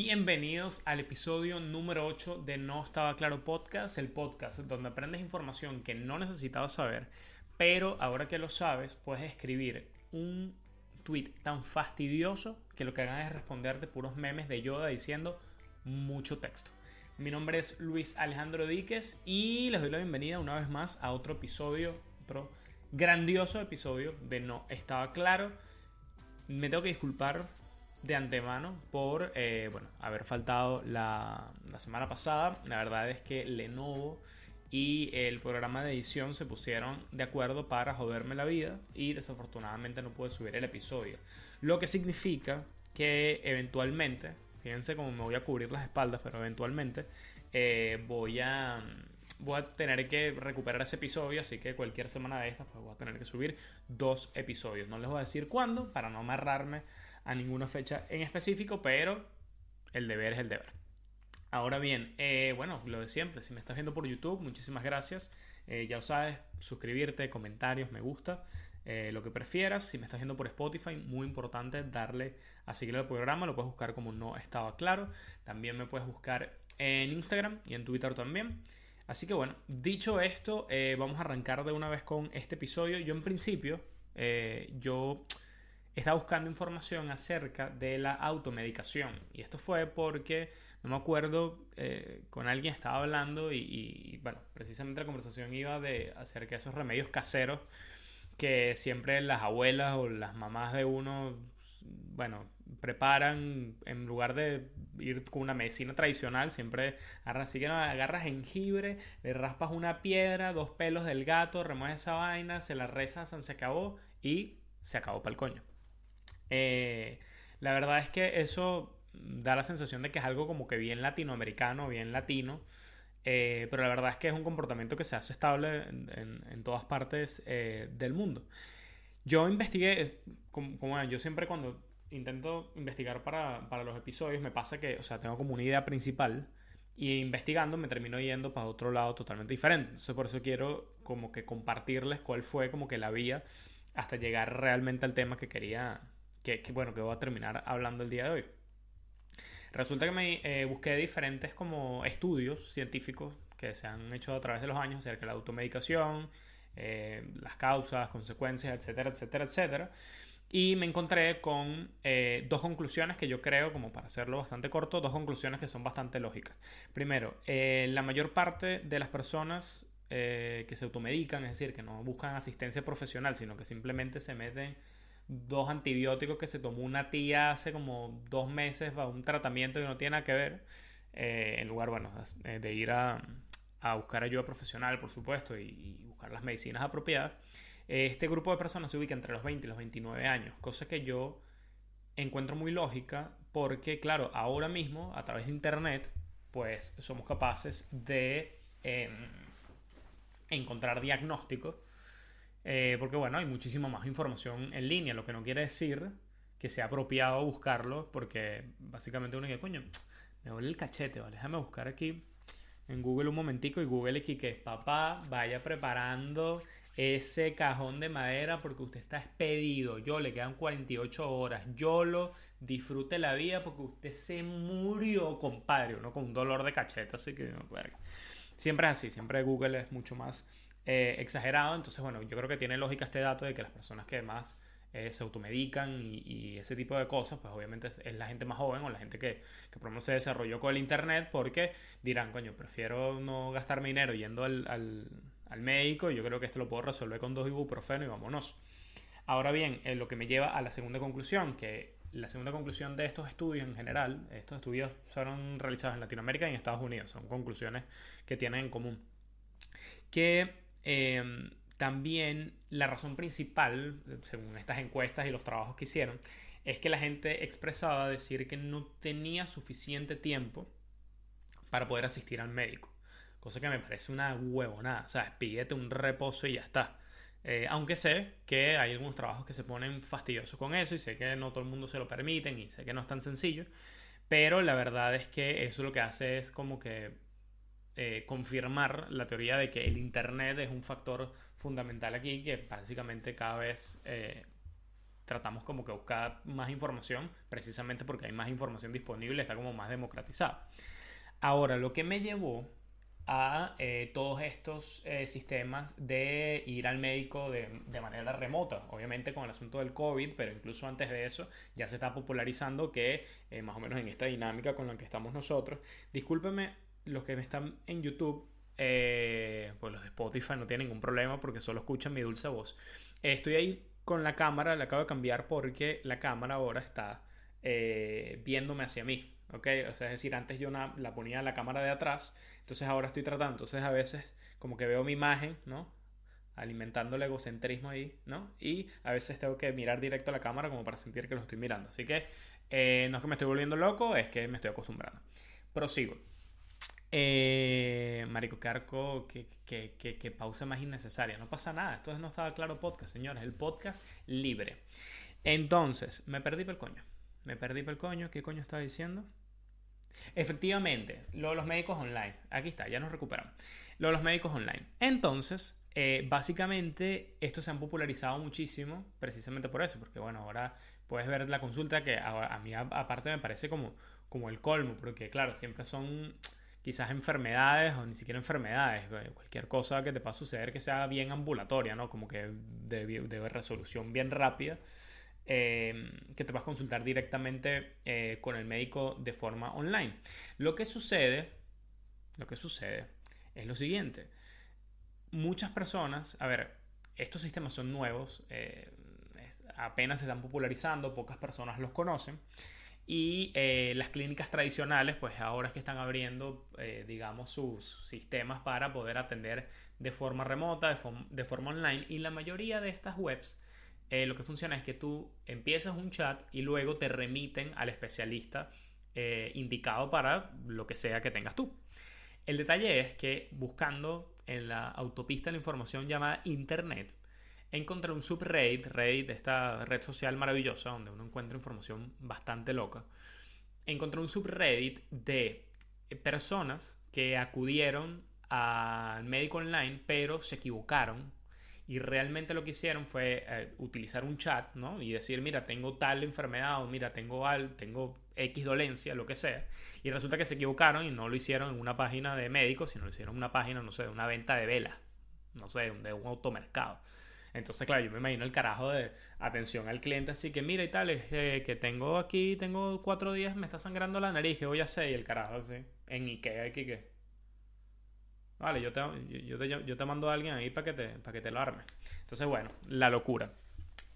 Bienvenidos al episodio número 8 de No Estaba Claro Podcast, el podcast donde aprendes información que no necesitabas saber, pero ahora que lo sabes, puedes escribir un tweet tan fastidioso que lo que hagan es responderte puros memes de Yoda diciendo mucho texto. Mi nombre es Luis Alejandro Díquez y les doy la bienvenida una vez más a otro episodio, otro grandioso episodio de No Estaba Claro. Me tengo que disculpar de antemano por eh, bueno, haber faltado la, la, semana pasada. La verdad es que Lenovo y el programa de edición se pusieron de acuerdo para joderme la vida y desafortunadamente no pude subir el episodio. Lo que significa que eventualmente, fíjense cómo me voy a cubrir las espaldas, pero eventualmente eh, voy a voy a tener que recuperar ese episodio, así que cualquier semana de estas pues voy a tener que subir dos episodios. No les voy a decir cuándo para no amarrarme a ninguna fecha en específico, pero el deber es el deber. Ahora bien, eh, bueno, lo de siempre, si me estás viendo por YouTube, muchísimas gracias. Eh, ya sabes, suscribirte, comentarios, me gusta, eh, lo que prefieras. Si me estás viendo por Spotify, muy importante darle a seguir el programa, lo puedes buscar como no estaba claro. También me puedes buscar en Instagram y en Twitter también. Así que bueno, dicho esto, vamos a arrancar de una vez con este episodio. Yo en principio, yo estaba buscando información acerca de la automedicación. Y esto fue porque, no me acuerdo, eh, con alguien estaba hablando y, bueno, precisamente la conversación iba de acerca de esos remedios caseros que siempre las abuelas o las mamás de uno, bueno, preparan en lugar de ir con una medicina tradicional, siempre así que agarras jengibre, le raspas una piedra, dos pelos del gato, remueves esa vaina, se la rezas, se acabó y se acabó para el coño. Eh, la verdad es que eso da la sensación de que es algo como que bien latinoamericano, bien latino. Eh, pero la verdad es que es un comportamiento que se hace estable en, todas partes eh, del mundo. Yo investigué, como, yo siempre cuando intento investigar para, para, los episodios, me pasa que, o sea, tengo como una idea principal y investigando me termino yendo para otro lado totalmente diferente. Entonces por eso quiero como que compartirles cuál fue como que la vía hasta llegar realmente al tema que quería, que, bueno, que voy a terminar hablando el día de hoy. Resulta que me eh, busqué diferentes como estudios científicos que se han hecho a través de los años acerca de la automedicación, eh, las causas, consecuencias, etcétera, etcétera, etcétera. Y me encontré con eh, dos conclusiones que yo creo, como para hacerlo bastante corto, dos conclusiones que son bastante lógicas. Primero, la mayor parte de las personas que se automedican, es decir, que no buscan asistencia profesional, sino que simplemente se meten dos antibióticos que se tomó una tía hace como dos meses para un tratamiento que no tiene nada que ver, eh, en lugar, bueno, eh, de ir a, buscar ayuda profesional, por supuesto, y, buscar las medicinas apropiadas, este grupo de personas se ubica entre los 20 y los 29 años, cosa que yo encuentro muy lógica porque, claro, ahora mismo, a través de Internet, pues somos capaces de em, encontrar diagnósticos eh, porque bueno, hay muchísima más información en línea, lo que no quiere decir que sea apropiado buscarlo, porque básicamente uno dice, coño, me duele el cachete, ¿vale? Déjame buscar aquí en Google un momentico y Google aquí que papá vaya preparando ese cajón de madera porque usted está expedido. Yo le quedan 48 horas. Yo lo disfrute la vida porque usted se murió, compadre. Uno con un dolor de cachete, así que siempre es así. Siempre Google es mucho más eh, exagerado. Entonces, bueno, yo creo que tiene lógica este dato de que las personas que más eh, se automedican y, ese tipo de cosas, pues obviamente es, la gente más joven o la gente que, que por ejemplo se desarrolló con el Internet porque dirán, coño, prefiero no gastarme dinero yendo al, al, médico, yo creo que esto lo puedo resolver con dos ibuprofeno y vámonos. Ahora bien, eh, lo que me lleva a la segunda conclusión, que la segunda conclusión de estos estudios en general, estos estudios fueron realizados en Latinoamérica y en Estados Unidos, son conclusiones que tienen en común. Que Em, también la razón principal, según estas encuestas y los trabajos que hicieron, es que la gente expresaba decir que no tenía suficiente tiempo para poder asistir al médico. Cosa que me parece una huevonada. O sea, pídete un reposo y ya está. Eh, aunque sé que hay algunos trabajos que se ponen fastidiosos con eso y sé que no todo el mundo se lo permiten y sé que no es tan sencillo. Pero la verdad es que eso lo que hace es como que eh, confirmar la teoría de que el Internet es un factor fundamental aquí, que básicamente cada vez, eh, tratamos como que buscar más información, precisamente porque hay más información disponible, está como más democratizada. Ahora, lo que me llevó a eh, todos estos sistemas de ir al médico de, manera remota, obviamente con el asunto del COVID, pero incluso antes de eso ya se está popularizando que más o menos en esta dinámica con la que estamos nosotros, discúlpeme los que me están en YouTube, pues los de Spotify no tienen ningún problema porque solo escuchan mi dulce voz. estoy ahí con la cámara, la acabo de cambiar porque la cámara ahora está viéndome hacia mí. ¿ok? O sea, es decir, antes yo la ponía en la cámara de atrás, entonces ahora estoy tratando, entonces a veces como que veo mi imagen, ¿no? Alimentando el egocentrismo ahí, ¿no? Y a veces tengo que mirar directo a la cámara como para sentir que lo estoy mirando. Así que eh, no es que me estoy volviendo loco, es que me estoy acostumbrando. Prosigo. Eh, Marico Carco, que, que, pausa más innecesaria. No pasa nada. Esto no estaba claro podcast, señores. El podcast libre. Entonces, me perdí por el coño. Me perdí por el coño. ¿Qué coño estaba diciendo? Efectivamente, lo de los médicos online. Aquí está, ya nos recuperamos. Lo de los médicos online. Entonces, eh, básicamente, estos se han popularizado muchísimo precisamente por eso, porque bueno, ahora puedes ver la consulta que a, mí aparte me parece como, como el colmo, porque claro, siempre son quizás enfermedades o ni siquiera enfermedades, eh, cualquier cosa que te pueda suceder que sea bien ambulatoria, ¿no? Como que de, de resolución bien rápida. Em, que te vas a consultar directamente eh, con el médico de forma online. Lo que sucede, lo que sucede es lo siguiente. Muchas personas, a ver, estos sistemas son nuevos, eh, apenas se están popularizando, pocas personas los conocen. Y eh, las clínicas tradicionales, pues ahora es que están abriendo, digamos, sus sistemas para poder atender de forma remota, de, de forma online. Y la mayoría de estas webs eh, lo que funciona es que tú empiezas un chat y luego te remiten al especialista eh, indicado para lo que sea que tengas tú. El detalle es que buscando en la autopista la información llamada Internet, encontré un subreddit, Reddit, esta red social maravillosa donde uno encuentra información bastante loca. Encontré un subreddit de personas que acudieron al médico online pero se equivocaron y realmente lo que hicieron fue eh, utilizar un chat, ¿no? Y decir, mira, tengo tal enfermedad o mira, tengo al, tengo X dolencia, lo que sea. Y resulta que se equivocaron y no lo hicieron en una página de médicos, sino lo hicieron en una página, no sé, de una venta de velas, no sé, de un automercado. Entonces, claro, yo me imagino el carajo de atención al cliente, así que mira y tal, es que tengo aquí, tengo cuatro días, me está sangrando la nariz, que voy a hacer, y el carajo así, en Ikea, aquí Vale, yo te, yo, te, mando a alguien ahí para que, te, para que te lo arme. Entonces, bueno, la locura.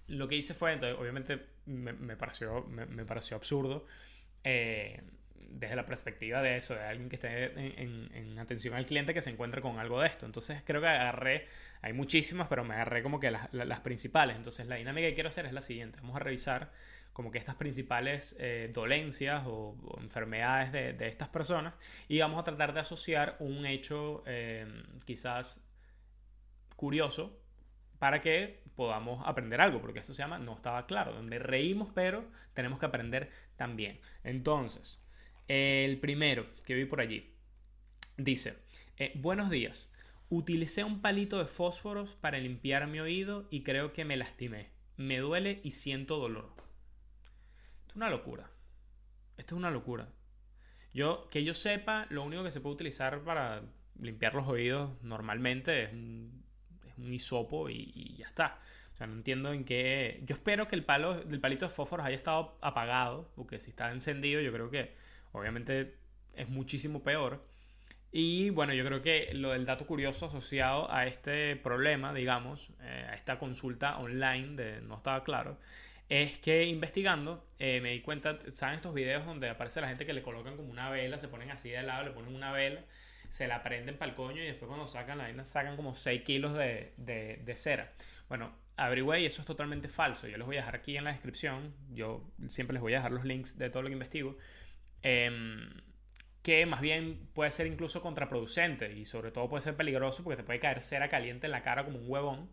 Lo que hice fue, entonces, obviamente me, pareció, me, pareció absurdo. Eh, desde la perspectiva de eso, de alguien que esté en, atención al cliente que se encuentre con algo de esto. Entonces creo que agarré, hay muchísimas, pero me agarré como que las, principales. Entonces la dinámica que quiero hacer es la siguiente. Vamos a revisar como que estas principales eh, dolencias o, enfermedades de, estas personas y vamos a tratar de asociar un hecho eh, quizás curioso para que podamos aprender algo, porque esto se llama no estaba claro, donde reímos pero tenemos que aprender también. Entonces, el primero que vi por allí dice, eh, buenos días, utilicé un palito de fósforos para limpiar mi oído y creo que me lastimé. Me duele y siento dolor es una locura. Esto es una locura. Yo, que yo sepa, lo único que se puede utilizar para limpiar los oídos normalmente es un, es hisopo y, ya está. O sea, no entiendo en qué. Yo espero que el palo del palito de fósforos haya estado apagado, porque si está encendido, yo creo que obviamente es muchísimo peor. Y bueno, yo creo que lo del dato curioso asociado a este problema, digamos, eh, a esta consulta online de no estaba claro, es que investigando eh, me di cuenta, ¿saben estos videos donde aparece la gente que le colocan como una vela, se ponen así de lado, le ponen una vela, se la prenden para el coño y después cuando sacan la vaina sacan como 6 kilos de, de, cera? Bueno, averigüé y eso es totalmente falso. Yo les voy a dejar aquí en la descripción, yo siempre les voy a dejar los links de todo lo que investigo. Em, que más bien puede ser incluso contraproducente y sobre todo puede ser peligroso porque te puede caer cera caliente en la cara como un huevón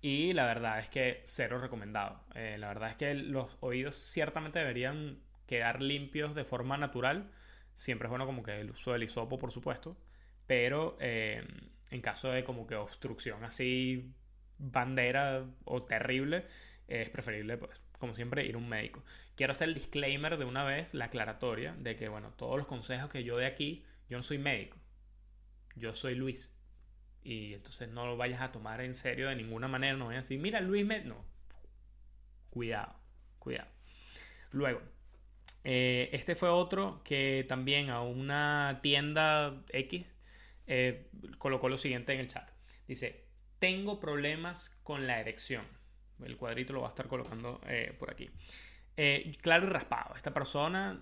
y la verdad es que cero recomendado. Eh, la verdad es que los oídos ciertamente deberían quedar limpios de forma natural. Siempre es bueno como que el uso del hisopo, por supuesto. Pero eh, en caso de como que obstrucción así bandera o terrible, es preferible pues como siempre, ir a un médico. Quiero hacer el disclaimer de una vez, la aclaratoria, de que, bueno, todos los consejos que yo dé aquí, yo no soy médico. Yo soy Luis. Y entonces no lo vayas a tomar en serio de ninguna manera. No voy a decir, mira, Luis me... No. Cuidado, cuidado. Luego, eh, este fue otro que también a una tienda X eh, colocó lo siguiente en el chat. Dice, tengo problemas con la erección. El cuadrito lo va a estar colocando eh, por aquí. claro y raspado. Esta persona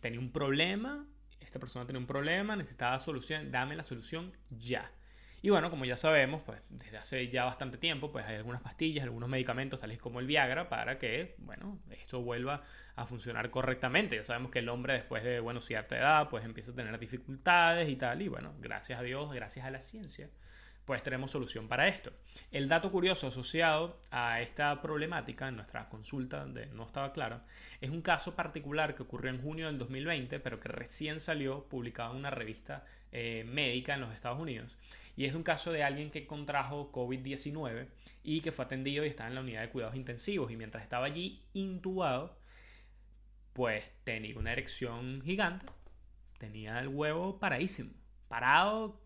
tenía un problema. Esta persona tenía un problema, necesitaba solución. Dame la solución ya. Y bueno, como ya sabemos, pues desde hace ya bastante tiempo, pues hay algunas pastillas, algunos medicamentos, tales como el Viagra, para que, bueno, esto vuelva a funcionar correctamente. Ya sabemos que el hombre después de, bueno, cierta edad, pues empieza a tener dificultades y tal, y bueno, gracias a Dios, gracias a la ciencia, pues tenemos solución para esto. El dato curioso asociado a esta problemática en nuestra consulta de no estaba claro es un caso particular que ocurrió en junio del 2020, pero que recién salió publicado en una revista eh, médica en los Estados Unidos. Y es un caso de alguien que contrajo COVID-19 y que fue atendido y estaba en la unidad de cuidados intensivos. Y mientras estaba allí intubado, pues tenía una erección gigante, tenía el huevo paradísimo, parado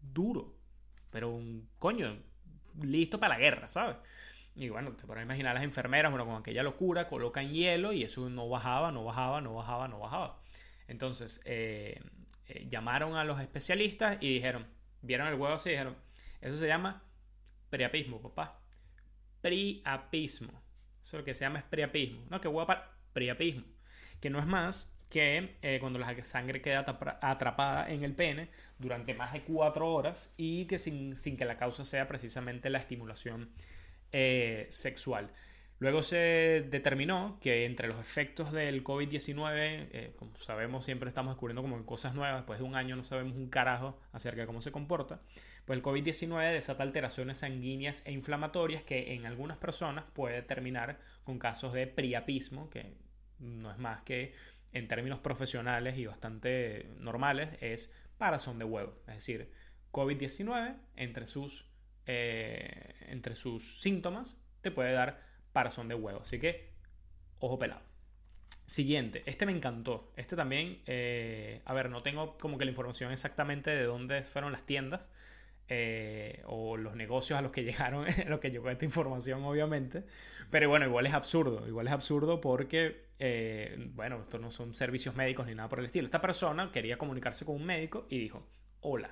duro pero un coño, listo para la guerra, ¿sabes? Y bueno, te puedes imaginar las enfermeras, bueno, con aquella locura, colocan hielo y eso no bajaba, no bajaba, no bajaba, no bajaba. Entonces, eh, eh, llamaron a los especialistas y dijeron, vieron el huevo así y dijeron, eso se llama priapismo, papá. Priapismo. Eso lo que se llama es priapismo. No, que huevo para priapismo. Que no es más que eh, cuando la sangre queda atrapada en el pene durante más de cuatro horas y que sin, que la causa sea precisamente la estimulación eh, sexual. Luego se determinó que entre los efectos del COVID-19, eh, como sabemos, siempre estamos descubriendo como cosas nuevas, después de un año no sabemos un carajo acerca de cómo se comporta, pues el COVID-19 desata alteraciones sanguíneas e inflamatorias que en algunas personas puede terminar con casos de priapismo, que no es más que en términos profesionales y bastante normales, es parazón de huevo. Es decir, COVID-19, entre sus, eh, entre sus síntomas, te puede dar parazón de huevo. Así que, ojo pelado. Siguiente, este me encantó. Este también, eh, a ver, no tengo como que la información exactamente de dónde fueron las tiendas, eh, o los negocios a los que llegaron, a los que llegó esta información, obviamente. Pero bueno, igual es absurdo, igual es absurdo porque, eh, bueno, estos no son servicios médicos ni nada por el estilo. Esta persona quería comunicarse con un médico y dijo, hola,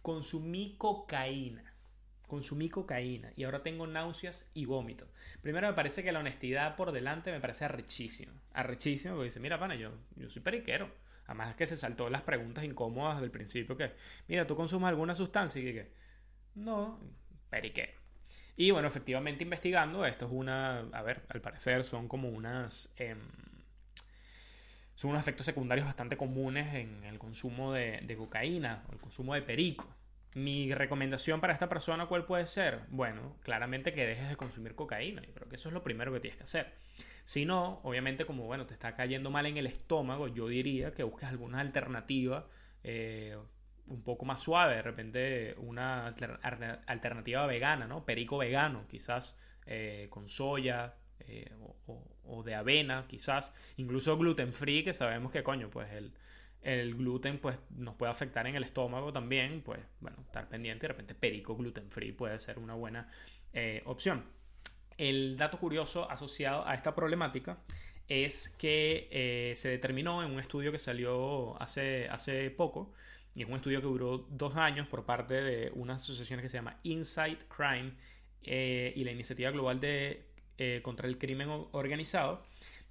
consumí cocaína. Consumí cocaína y ahora tengo náuseas y vómito. Primero me parece que la honestidad por delante me parece arrechísimo. Arrechísimo porque dice, mira, pana, yo, yo soy periquero Además que se saltó las preguntas incómodas del principio que, mira, ¿tú consumes alguna sustancia? Y que, no, periquero. Y bueno, efectivamente investigando, esto es una, a ver, al parecer son como unas... Em, son unos efectos secundarios bastante comunes en el consumo de, de cocaína o el consumo de perico. Mi recomendación para esta persona, ¿cuál puede ser? Bueno, claramente que dejes de consumir cocaína. Yo creo que eso es lo primero que tienes que hacer. Si no, obviamente como bueno, te está cayendo mal en el estómago, yo diría que busques alguna alternativa eh, un poco más suave, de repente una alternativa vegana, ¿no? Perico vegano, quizás eh, con soya eh, o, de avena, quizás, incluso gluten free, que sabemos que coño, pues el, el gluten pues nos puede afectar en el estómago también, pues bueno, estar pendiente, de repente perico gluten free puede ser una buena opción. El dato curioso asociado a esta problemática es que eh, se determinó en un estudio que salió hace, hace poco, y es un estudio que duró dos años por parte de una asociación que se llama Insight Crime eh, y la Iniciativa Global de, eh, contra el Crimen Organizado.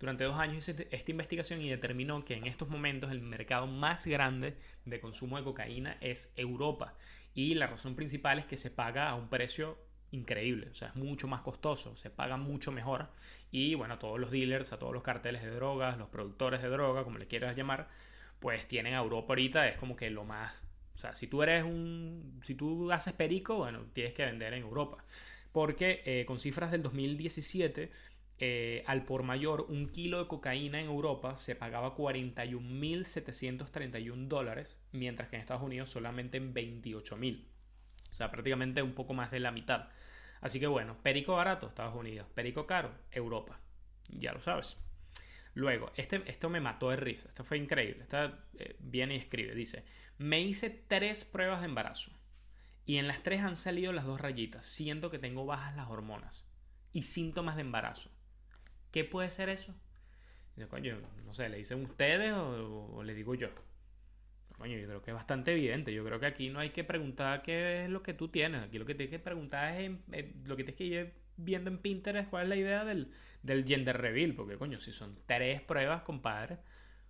Durante dos años hizo esta investigación y determinó que en estos momentos el mercado más grande de consumo de cocaína es Europa. Y la razón principal es que se paga a un precio increíble, o sea, es mucho más costoso, se paga mucho mejor y bueno, todos los dealers, a todos los carteles de drogas, los productores de droga, como le quieras llamar, pues tienen a Europa ahorita, es como que lo más, o sea, si tú eres un, si tú haces perico, bueno, tienes que vender en Europa, porque eh, con cifras del 2017, eh, al por mayor, un kilo de cocaína en Europa se pagaba 41.731 dólares, mientras que en Estados Unidos solamente en 28.000. O sea, prácticamente un poco más de la mitad. Así que bueno, perico barato, Estados Unidos. Perico caro, Europa. Ya lo sabes. Luego, este, esto me mató de risa. Esto fue increíble. Esta eh, viene y escribe. Dice, me hice tres pruebas de embarazo. Y en las tres han salido las dos rayitas. Siento que tengo bajas las hormonas. Y síntomas de embarazo. ¿Qué puede ser eso? Dice, coño, no sé, ¿le dicen ustedes o, le digo yo? Coño, yo creo que es bastante evidente. Yo creo que aquí no hay que preguntar qué es lo que tú tienes. Aquí lo que tienes que preguntar es lo que tienes que ir viendo en Pinterest cuál es la idea del, del gender reveal, porque coño, si son tres pruebas, compadre,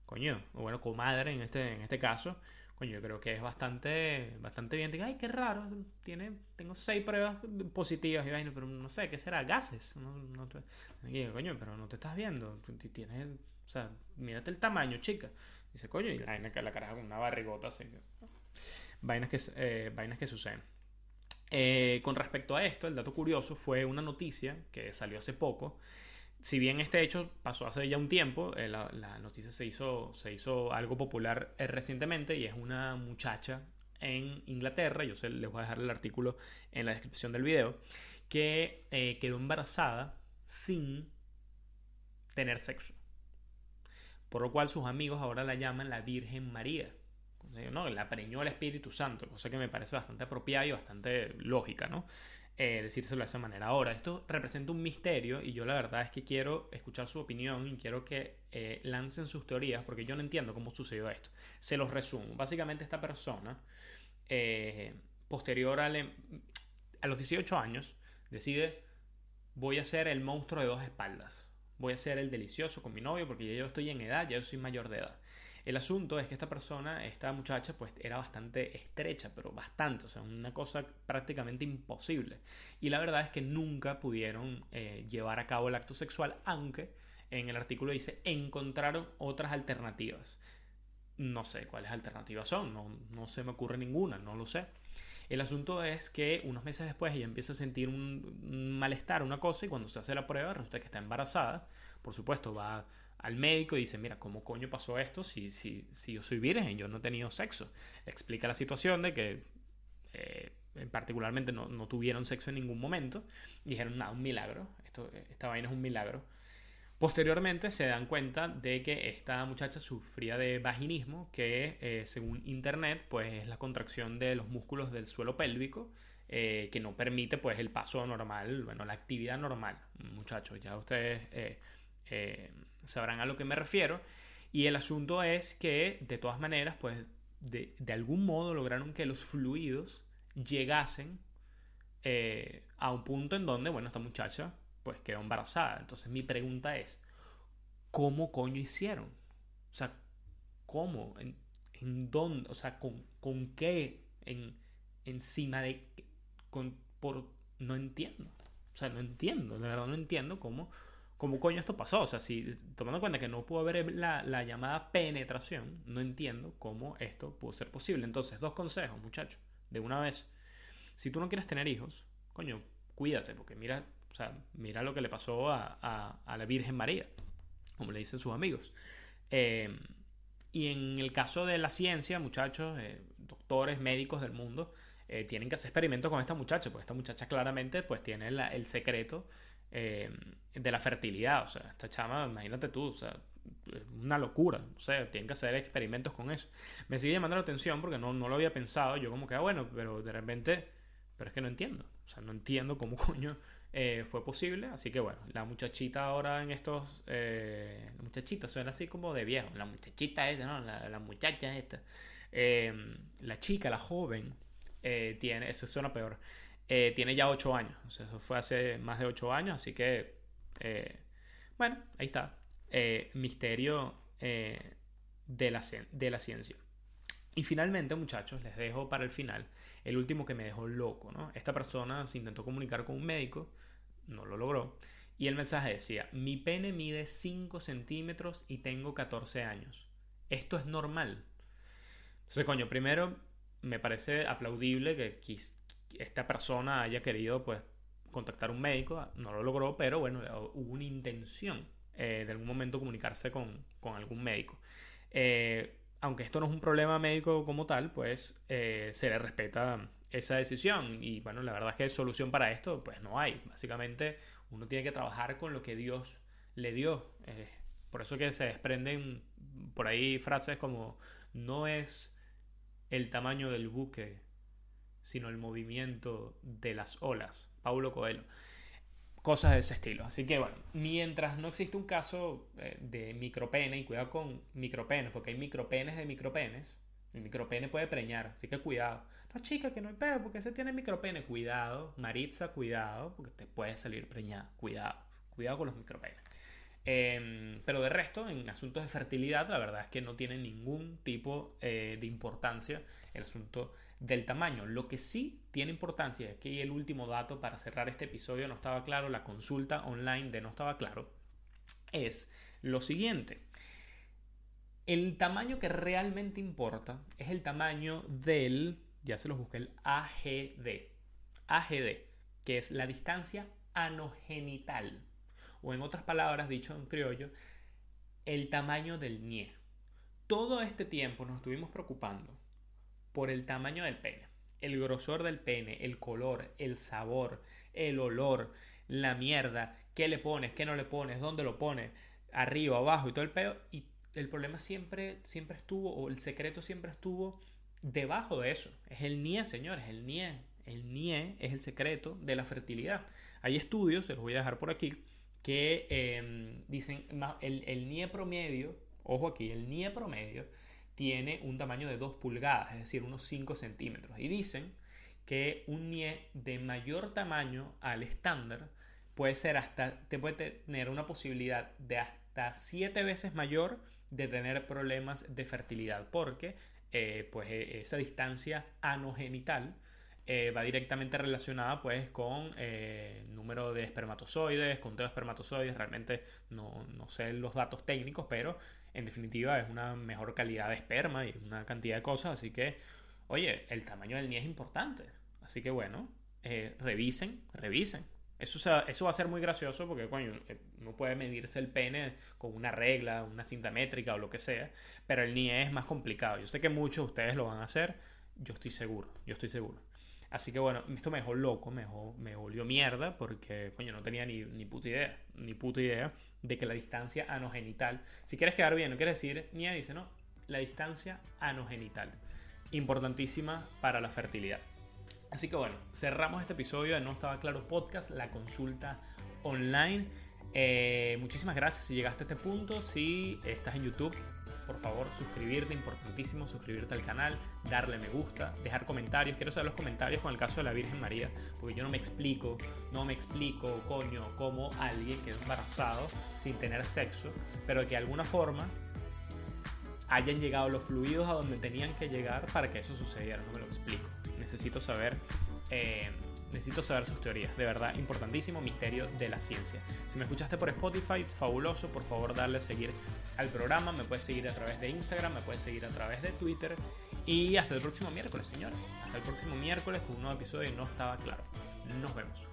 coño, o bueno, comadre en este, en este caso, coño, yo creo que es bastante, bastante bien. Diga, ay, qué raro, tiene, tengo seis pruebas positivas, y vaina, pero no sé, ¿qué será? Gases. No, no coño, pero no te estás viendo, tienes, o sea, mírate el tamaño, chica. Dice, coño, y la, la cara con una barrigota así. Vainas que, eh, vainas que suceden. Eh, con respecto a esto, el dato curioso fue una noticia que salió hace poco. Si bien este hecho pasó hace ya un tiempo, eh, la, noticia se hizo, se hizo algo popular eh, recientemente y es una muchacha en Inglaterra, yo les voy a dejar el artículo en la descripción del video, que quedó embarazada sin tener sexo. Por lo cual sus amigos ahora la llaman la Virgen María. ¿no? La preñó el Espíritu Santo, cosa que me parece bastante apropiada y bastante lógica, ¿no? Eh, decírselo de esa manera. Ahora, esto representa un misterio y yo la verdad es que quiero escuchar su opinión y quiero que eh, lancen sus teorías porque yo no entiendo cómo sucedió esto. Se los resumo. Básicamente esta persona, eh, posterior em, a los 18 años, decide voy a ser el monstruo de dos espaldas. Voy a ser el delicioso con mi novio porque ya yo estoy en edad, ya yo soy mayor de edad. El asunto es que esta persona, esta muchacha, pues era bastante estrecha, pero bastante, o sea, una cosa prácticamente imposible. Y la verdad es que nunca pudieron eh, llevar a cabo el acto sexual, aunque en el artículo dice encontraron otras alternativas. No sé cuáles alternativas son, no, no se me ocurre ninguna, no lo sé. El asunto es que unos meses después ella empieza a sentir un, malestar, una cosa, y cuando se hace la prueba resulta que está embarazada. Por supuesto, va al médico y dice, mira, ¿cómo coño pasó esto si, si, si yo soy virgen, yo no he tenido sexo? explica la situación de que eh, particularmente no, no, tuvieron sexo en ningún momento. Dijeron, nada, un milagro, esto, esta vaina es un milagro. Posteriormente se dan cuenta de que esta muchacha sufría de vaginismo, que eh, según internet pues es la contracción de los músculos del suelo pélvico, eh, que no permite pues el paso normal, bueno, la actividad normal, muchachos, ya ustedes sabrán a lo que me refiero. Y el asunto es que, de todas maneras, pues de, algún modo lograron que los fluidos llegasen eh, a un punto en donde, bueno, esta muchacha pues quedó embarazada. Entonces mi pregunta es, ¿cómo coño hicieron? O sea, ¿cómo? ¿En, dónde? O sea, ¿con, con qué? En, encima de... Con, por, no entiendo. O sea, no entiendo. De verdad no entiendo cómo ¿Cómo coño esto pasó? O sea, si tomando en cuenta que no pudo haber la, la, llamada penetración, no entiendo cómo esto pudo ser posible. Entonces, dos consejos, muchachos, de una vez. Si tú no quieres tener hijos, coño, cuídate, porque mira, o sea, mira lo que le pasó a, a, la Virgen María, como le dicen sus amigos. Eh, y en el caso de la ciencia, muchachos, eh, doctores, médicos del mundo, eh, tienen que hacer experimentos con esta muchacha, porque esta muchacha claramente pues tiene el secreto eh, de la fertilidad. O sea, esta chama, imagínate tú, o sea, una locura. O sea, tienen que hacer experimentos con eso. Me sigue llamando la atención porque no, no lo había pensado. Yo como que, ah, bueno, pero de repente, pero es que no entiendo. O sea, no entiendo cómo coño eh, fue posible. Así que bueno, la muchachita ahora en estos... Eh, la muchachita suena así como de viejo. La muchachita esta, ¿no? La, la muchacha esta. la chica, la joven, tiene... Eso suena peor. Eh, tiene ya 8 años. O sea, eso fue hace más de 8 años, así que, eh, bueno, ahí está. Eh, misterio de, la, de la ciencia. Y finalmente, muchachos, les dejo para el final el último que me dejó loco, ¿no? Esta persona se intentó comunicar con un médico, no lo logró, y el mensaje decía, mi pene mide 5 centímetros y tengo 14 años. ¿Esto es normal? Entonces, coño, primero me parece aplaudible que esta persona haya querido pues contactar un médico, no lo logró, pero bueno, hubo una intención eh, de algún momento comunicarse con, algún médico. Eh, aunque esto no es un problema médico como tal, pues eh, se le respeta esa decisión. Y bueno, la verdad es que solución para esto, pues no hay. Básicamente uno tiene que trabajar con lo que Dios le dio. Por eso que se desprenden por ahí frases como no es el tamaño del buque, sino el movimiento de las olas. Paulo Coelho. Cosas de ese estilo. Así que bueno, mientras no existe un caso eh, de micropene, y cuidado con micropenes, porque hay micropenes de micropenes, el micropene puede preñar, así que cuidado. No, chica, que no hay pedo, porque se tiene micropene. Cuidado, Maritza, cuidado, porque te puede salir preñada. Cuidado, cuidado con los micropenes. Em, pero de resto, en asuntos de fertilidad, la verdad es que no tiene ningún tipo eh, de importancia el asunto del tamaño. Lo que sí tiene importancia es que el último dato para cerrar este episodio no estaba claro, la consulta online de no estaba claro, es lo siguiente. El tamaño que realmente importa es el tamaño del, ya se los busqué, el AGD. AGD, que es la distancia anogenital. O en otras palabras, dicho en criollo, el tamaño del NIE. Todo este tiempo nos estuvimos preocupando por el tamaño del pene, el grosor del pene, el color, el sabor, el olor, la mierda, qué le pones, qué no le pones, dónde lo pones, arriba, abajo y todo el pedo. Y el problema siempre, siempre estuvo, o el secreto siempre estuvo debajo de eso. Es el NIE, señores, el NIE. El NIE es el secreto de la fertilidad. Hay estudios, se los voy a dejar por aquí, que em, dicen el, el NIE promedio, ojo aquí, el NIE promedio tiene un tamaño de 2 pulgadas, es decir, unos 5 centímetros. Y dicen que un NIE de mayor tamaño al estándar puede ser hasta, te puede tener una posibilidad de hasta 7 veces mayor de tener problemas de fertilidad, porque eh, pues e, esa distancia anogenital eh, va directamente relacionada pues con eh, número de espermatozoides, conteo de espermatozoides, realmente no, no sé los datos técnicos, pero en definitiva es una mejor calidad de esperma y una cantidad de cosas, así que, oye, el tamaño del NIE es importante, así que bueno, eh, revisen, revisen. Eso, eso va a ser muy gracioso porque, coño, eh, no puede medirse el pene con una regla, una cinta métrica o lo que sea, pero el NIE es más complicado. Yo sé que muchos de ustedes lo van a hacer, yo estoy seguro, yo estoy seguro. Así que bueno, esto me dejó loco, me, me volvió mierda porque, coño, no tenía ni, ni puta idea, ni puta idea de que la distancia anogenital, si quieres quedar bien, no quiere decir, ni dice, no, la distancia anogenital, importantísima para la fertilidad. Así que bueno, cerramos este episodio de No Estaba Claro Podcast, la consulta online. Eh, muchísimas gracias si llegaste a este punto. Si estás en YouTube, por favor suscribirte, importantísimo suscribirte al canal, darle me gusta, dejar comentarios. Quiero saber los comentarios con el caso de la Virgen María, porque yo no me explico, no me explico, coño, cómo alguien que es embarazado sin tener sexo, pero que de alguna forma hayan llegado los fluidos a donde tenían que llegar para que eso sucediera. No me lo explico. Necesito saber. Eh, necesito saber sus teorías. De verdad, importantísimo misterio de la ciencia. Si me escuchaste por Spotify, fabuloso. Por favor, darle a seguir al programa. Me puedes seguir a través de Instagram, me puedes seguir a través de Twitter. Y hasta el próximo miércoles, señores. Hasta el próximo miércoles con un nuevo episodio de No Estaba Claro. Nos vemos.